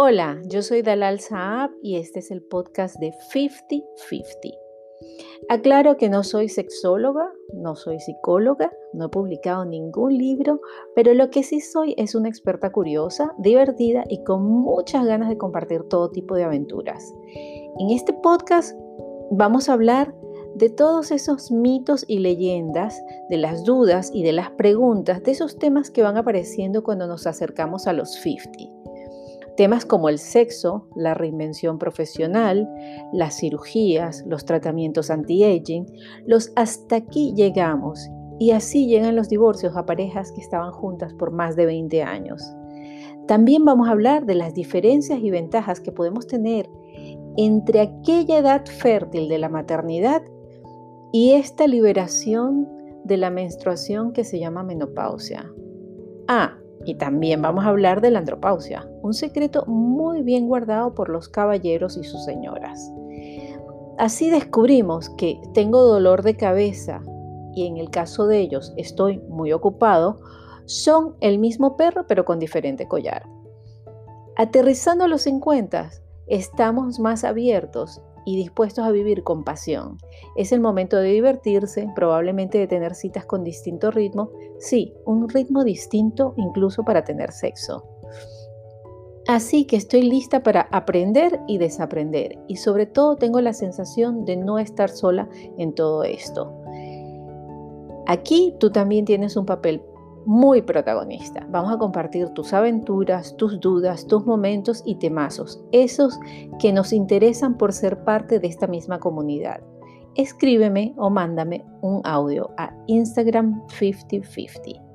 Hola, yo soy Dalal Saab y este es el podcast de 50-50. Aclaro que no soy sexóloga, no soy psicóloga, no he publicado ningún libro, pero lo que sí soy es una experta curiosa, divertida y con muchas ganas de compartir todo tipo de aventuras. En este podcast vamos a hablar de todos esos mitos y leyendas, de las dudas y de las preguntas, de esos temas que van apareciendo cuando nos acercamos a los 50. Temas como el sexo, la reinvención profesional, las cirugías, los tratamientos anti-aging, los hasta aquí llegamos. Y así llegan los divorcios a parejas que estaban juntas por más de 20 años. También vamos a hablar de las diferencias y ventajas que podemos tener entre aquella edad fértil de la maternidad y esta liberación de la menstruación que se llama menopausia. Ah, y también vamos a hablar de la andropausia, un secreto muy bien guardado por los caballeros y sus señoras. Así descubrimos que tengo dolor de cabeza y en el caso de ellos estoy muy ocupado, son el mismo perro pero con diferente collar. Aterrizando a los 50, estamos más abiertos y dispuestos a vivir con pasión. Es el momento de divertirse, probablemente de tener citas con distinto ritmo, sí, un ritmo distinto incluso para tener sexo. Así que estoy lista para aprender y desaprender y sobre todo tengo la sensación de no estar sola en todo esto. Aquí tú también tienes un papel muy protagonista. Vamos a compartir tus aventuras, tus dudas, tus momentos y temazos, esos que nos interesan por ser parte de esta misma comunidad. Escríbeme o mándame un audio a Instagram 5050.